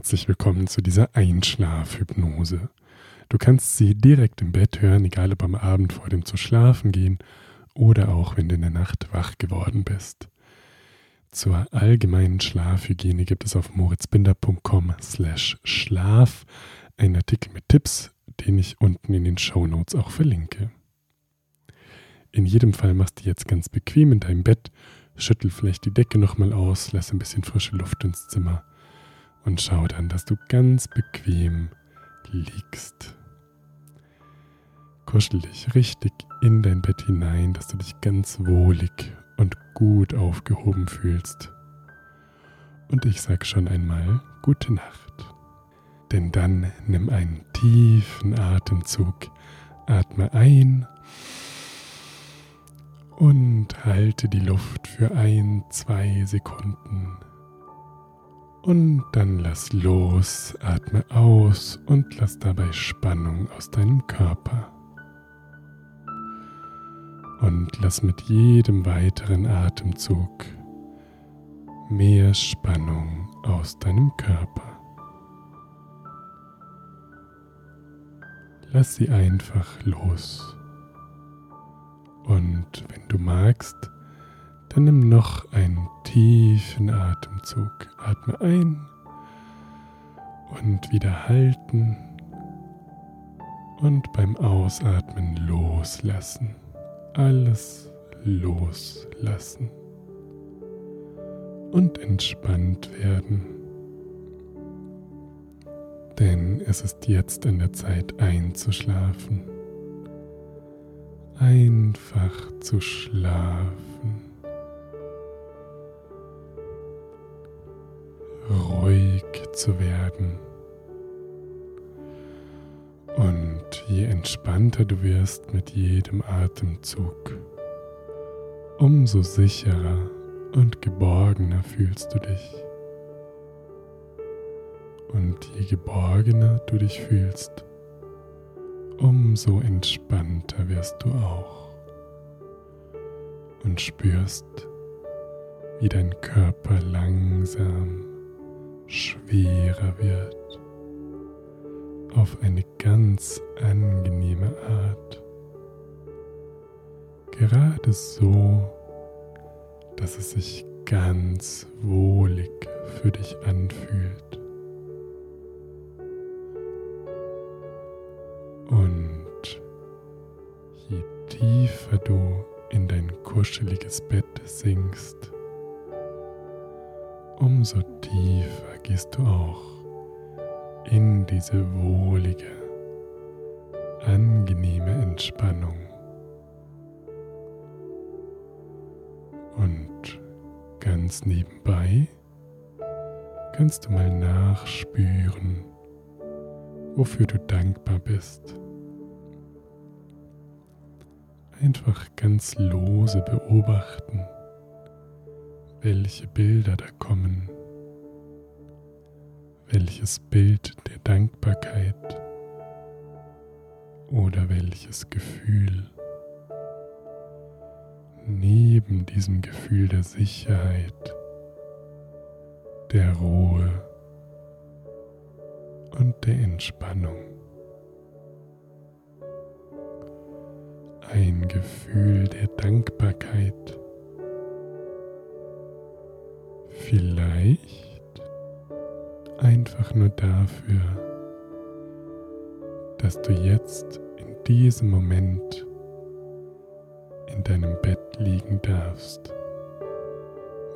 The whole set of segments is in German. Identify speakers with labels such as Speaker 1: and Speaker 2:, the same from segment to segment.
Speaker 1: herzlich willkommen zu dieser Einschlafhypnose. Du kannst sie direkt im Bett hören, egal ob am Abend vor dem zu schlafen gehen oder auch wenn du in der Nacht wach geworden bist. Zur allgemeinen Schlafhygiene gibt es auf moritzbinder.com slash schlaf einen Artikel mit Tipps, den ich unten in den Show Notes auch verlinke. In jedem Fall machst du jetzt ganz bequem in deinem Bett, schüttel vielleicht die Decke nochmal aus, lass ein bisschen frische Luft ins Zimmer und schau dann, dass du ganz bequem liegst. Kuschel dich richtig in dein Bett hinein, dass du dich ganz wohlig und gut aufgehoben fühlst. Und ich sag schon einmal gute Nacht. Denn dann nimm einen tiefen Atemzug, atme ein und halte die Luft für ein, zwei Sekunden und dann lass los, atme aus und lass dabei Spannung aus deinem Körper. Und lass mit jedem weiteren Atemzug mehr Spannung aus deinem Körper. Lass sie einfach los. Und wenn du magst, dann nimm noch einen tiefen Atemzug. Atme ein und wieder halten und beim Ausatmen loslassen. Alles loslassen und entspannt werden. Denn es ist jetzt an der Zeit einzuschlafen. Einfach zu schlafen. Zu werden. Und je entspannter du wirst mit jedem Atemzug, umso sicherer und geborgener fühlst du dich. Und je geborgener du dich fühlst, umso entspannter wirst du auch und spürst, wie dein Körper langsam schwerer wird auf eine ganz angenehme Art. Gerade so, dass es sich ganz wohlig für dich anfühlt. Und je tiefer du in dein kuscheliges Bett sinkst, umso tiefer gehst du auch in diese wohlige, angenehme Entspannung. Und ganz nebenbei kannst du mal nachspüren, wofür du dankbar bist. Einfach ganz lose beobachten, welche Bilder da kommen welches Bild der Dankbarkeit oder welches Gefühl neben diesem Gefühl der Sicherheit, der Ruhe und der Entspannung. Ein Gefühl der Dankbarkeit. Vielleicht einfach nur dafür, dass du jetzt in diesem Moment in deinem Bett liegen darfst,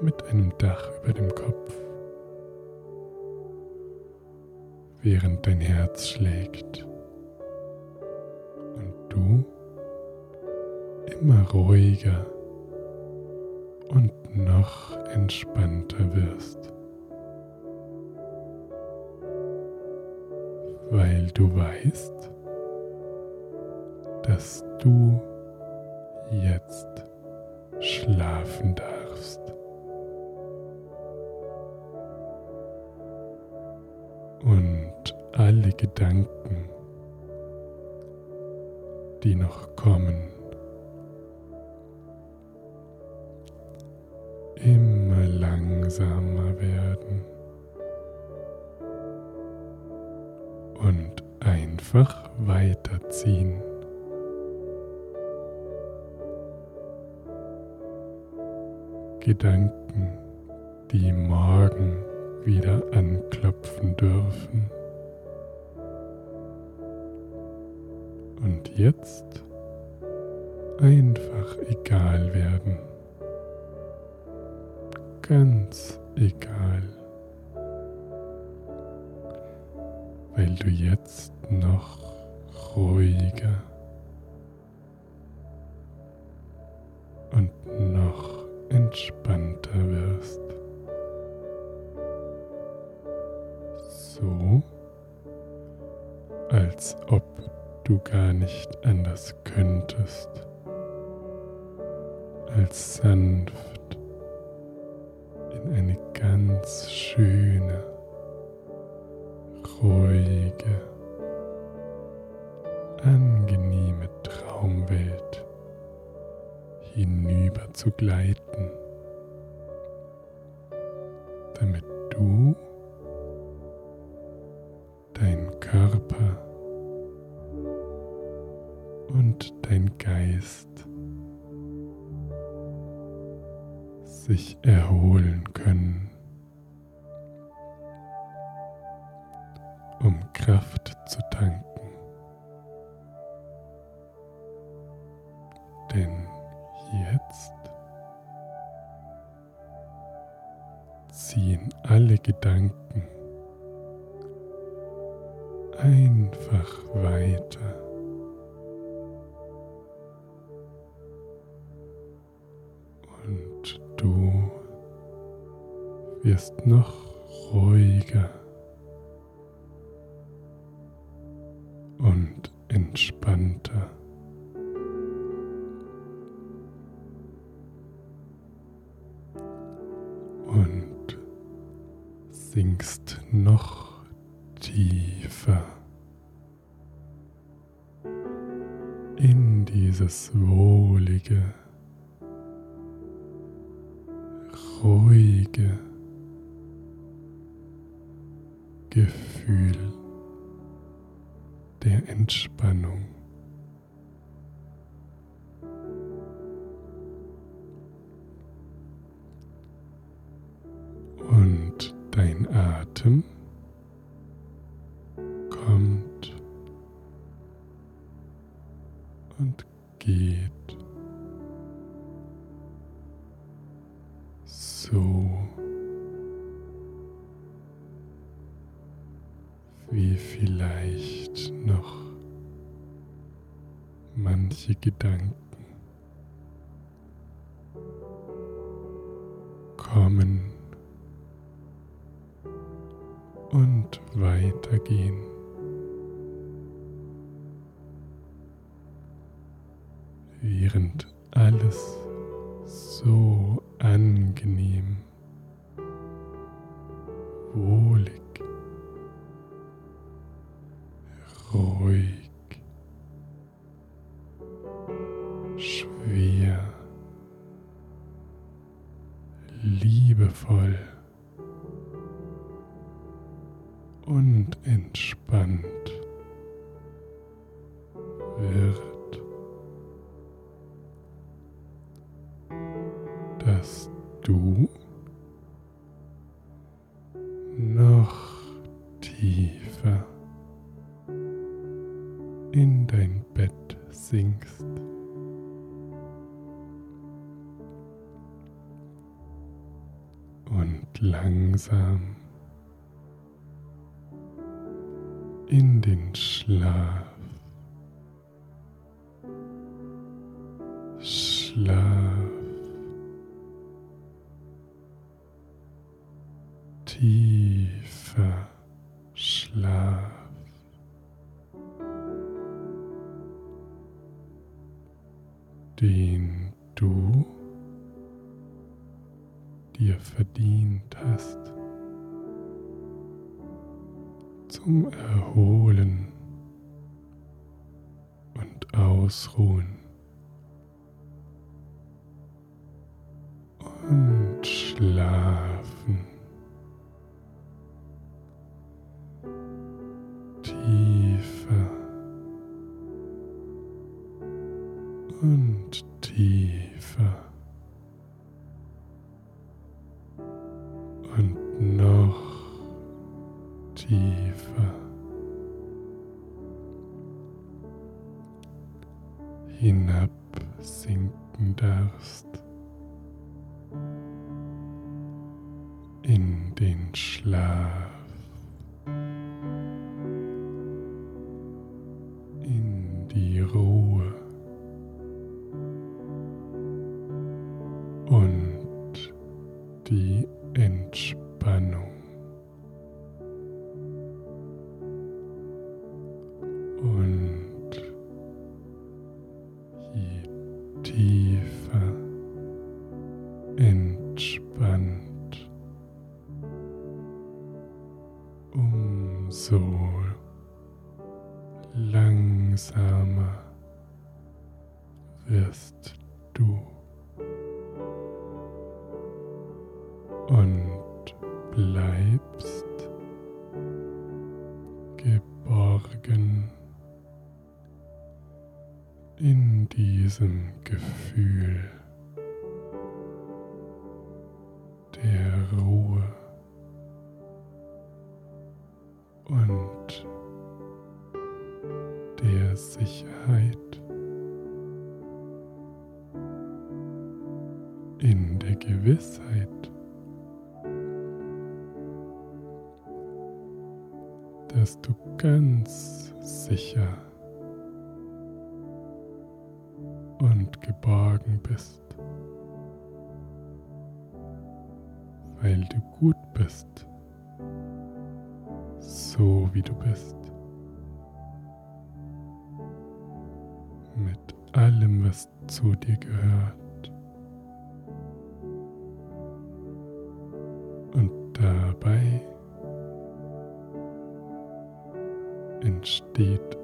Speaker 1: mit einem Dach über dem Kopf, während dein Herz schlägt und du immer ruhiger und noch entspannter wirst. Weil du weißt, dass du jetzt schlafen darfst. Und alle Gedanken, die noch kommen, immer langsamer werden einfach weiterziehen. Gedanken, die morgen wieder anklopfen dürfen. Und jetzt einfach egal werden. Ganz egal. Weil du jetzt noch ruhiger und noch entspannter wirst. So, als ob du gar nicht anders könntest, als sanft in eine ganz schöne, ruhige, angenehme Traumwelt hinüber zu gleiten, damit du dein Körper und dein Geist sich erholen können, Kraft zu tanken. Denn jetzt ziehen alle Gedanken einfach weiter. Und du wirst noch ruhiger in dieses wohlige, ruhige Gefühl der Entspannung. Manche Gedanken kommen und weitergehen. Während alles so angenehm, wohlig, dass du Den du dir verdient hast. zum Erholen und Ausruhen und Schlafen. sinken darfst in den Schlaf. wirst du. Und bleibst geborgen in diesem Gefühl. geborgen bist, weil du gut bist, so wie du bist, mit allem, was zu dir gehört. Und dabei entsteht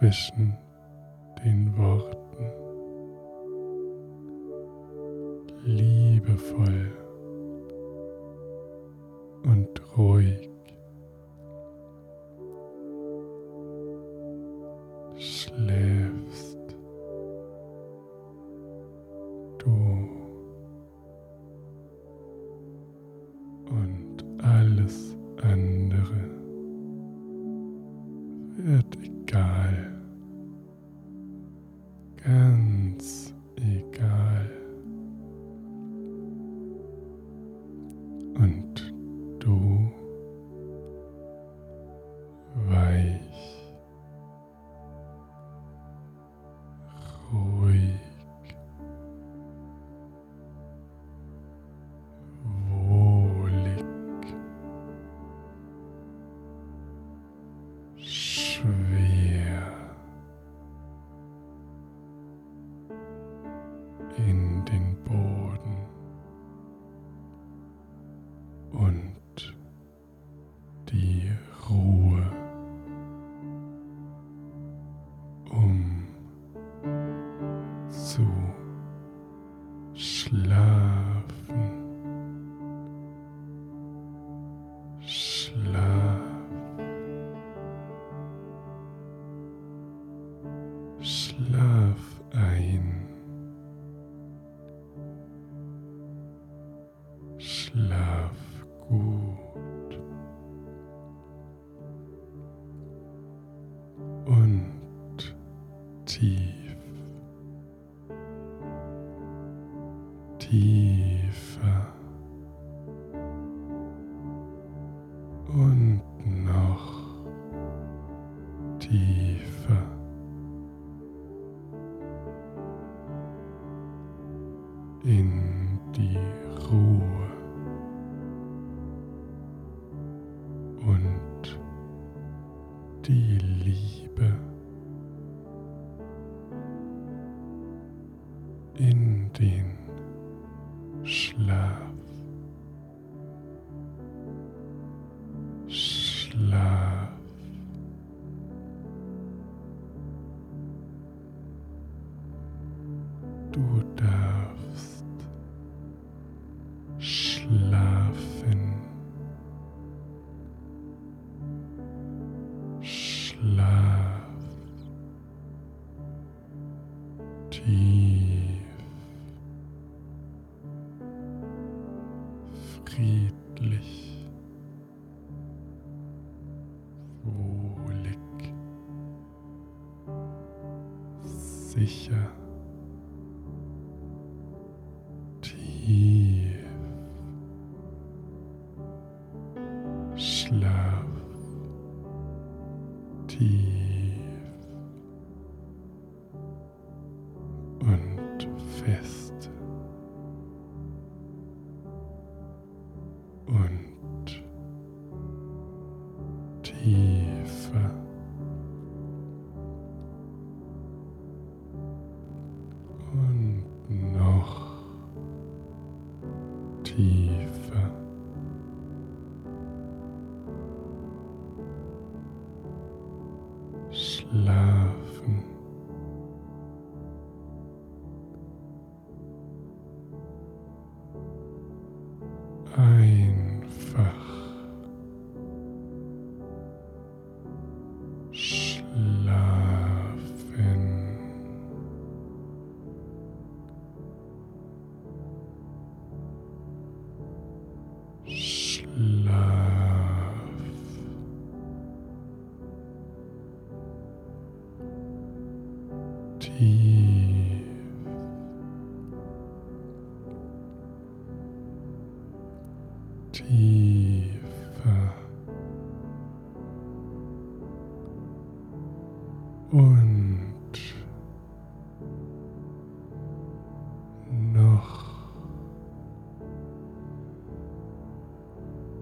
Speaker 1: zwischen den Worten. Love good. Love. Schlaf. Tief.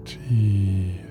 Speaker 1: Tiefer.